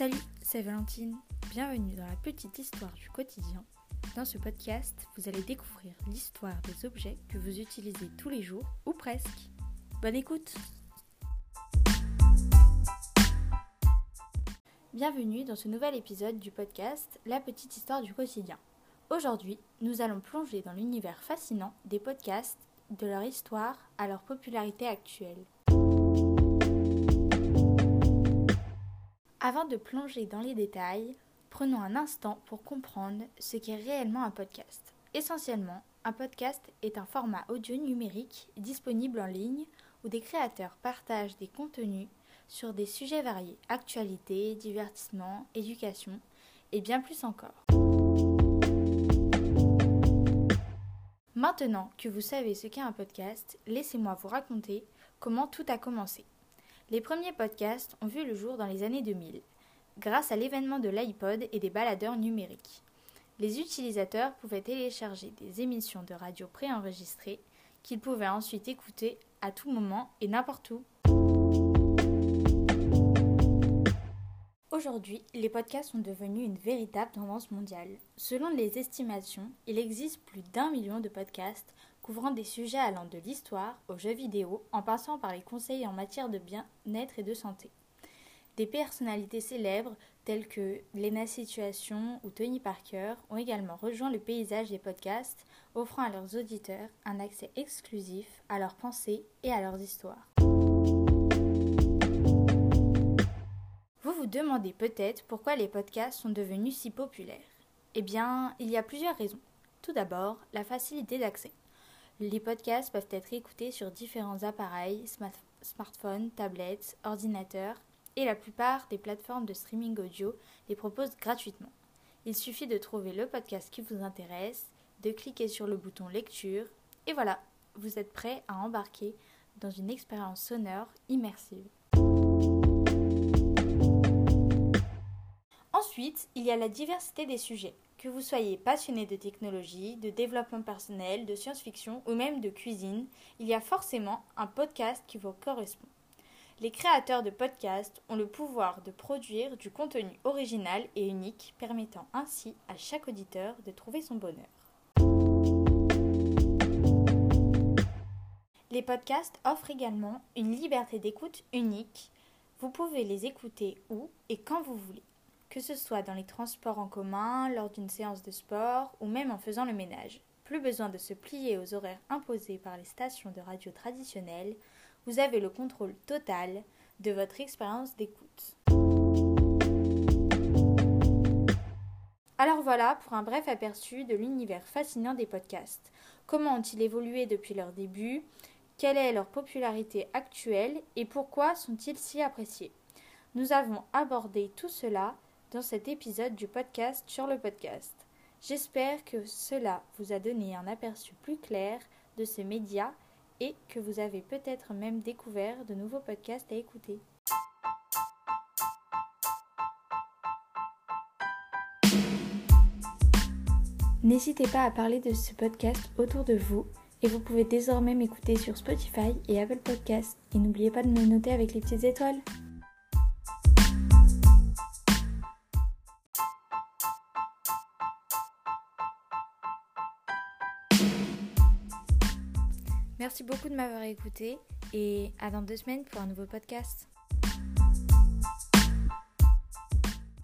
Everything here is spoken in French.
Salut, c'est Valentine. Bienvenue dans la petite histoire du quotidien. Dans ce podcast, vous allez découvrir l'histoire des objets que vous utilisez tous les jours, ou presque. Bonne écoute Bienvenue dans ce nouvel épisode du podcast La petite histoire du quotidien. Aujourd'hui, nous allons plonger dans l'univers fascinant des podcasts, de leur histoire à leur popularité actuelle. Avant de plonger dans les détails, prenons un instant pour comprendre ce qu'est réellement un podcast. Essentiellement, un podcast est un format audio numérique disponible en ligne où des créateurs partagent des contenus sur des sujets variés, actualité, divertissement, éducation et bien plus encore. Maintenant que vous savez ce qu'est un podcast, laissez-moi vous raconter comment tout a commencé. Les premiers podcasts ont vu le jour dans les années 2000, grâce à l'événement de l'iPod et des baladeurs numériques. Les utilisateurs pouvaient télécharger des émissions de radio préenregistrées qu'ils pouvaient ensuite écouter à tout moment et n'importe où. Aujourd'hui, les podcasts sont devenus une véritable tendance mondiale. Selon les estimations, il existe plus d'un million de podcasts couvrant des sujets allant de l'histoire aux jeux vidéo en passant par les conseils en matière de bien-être et de santé. Des personnalités célèbres telles que Lena Situation ou Tony Parker ont également rejoint le paysage des podcasts, offrant à leurs auditeurs un accès exclusif à leurs pensées et à leurs histoires. Vous vous demandez peut-être pourquoi les podcasts sont devenus si populaires. Eh bien, il y a plusieurs raisons. Tout d'abord, la facilité d'accès. Les podcasts peuvent être écoutés sur différents appareils, smartphones, tablettes, ordinateurs, et la plupart des plateformes de streaming audio les proposent gratuitement. Il suffit de trouver le podcast qui vous intéresse, de cliquer sur le bouton lecture, et voilà, vous êtes prêt à embarquer dans une expérience sonore immersive. Ensuite, il y a la diversité des sujets. Que vous soyez passionné de technologie, de développement personnel, de science-fiction ou même de cuisine, il y a forcément un podcast qui vous correspond. Les créateurs de podcasts ont le pouvoir de produire du contenu original et unique, permettant ainsi à chaque auditeur de trouver son bonheur. Les podcasts offrent également une liberté d'écoute unique. Vous pouvez les écouter où et quand vous voulez que ce soit dans les transports en commun, lors d'une séance de sport ou même en faisant le ménage. Plus besoin de se plier aux horaires imposés par les stations de radio traditionnelles, vous avez le contrôle total de votre expérience d'écoute. Alors voilà pour un bref aperçu de l'univers fascinant des podcasts. Comment ont-ils évolué depuis leur début? Quelle est leur popularité actuelle? Et pourquoi sont-ils si appréciés? Nous avons abordé tout cela dans cet épisode du podcast sur le podcast. J'espère que cela vous a donné un aperçu plus clair de ce média et que vous avez peut-être même découvert de nouveaux podcasts à écouter. N'hésitez pas à parler de ce podcast autour de vous et vous pouvez désormais m'écouter sur Spotify et Apple Podcasts. Et n'oubliez pas de me noter avec les petites étoiles. Merci beaucoup de m'avoir écouté et à dans deux semaines pour un nouveau podcast.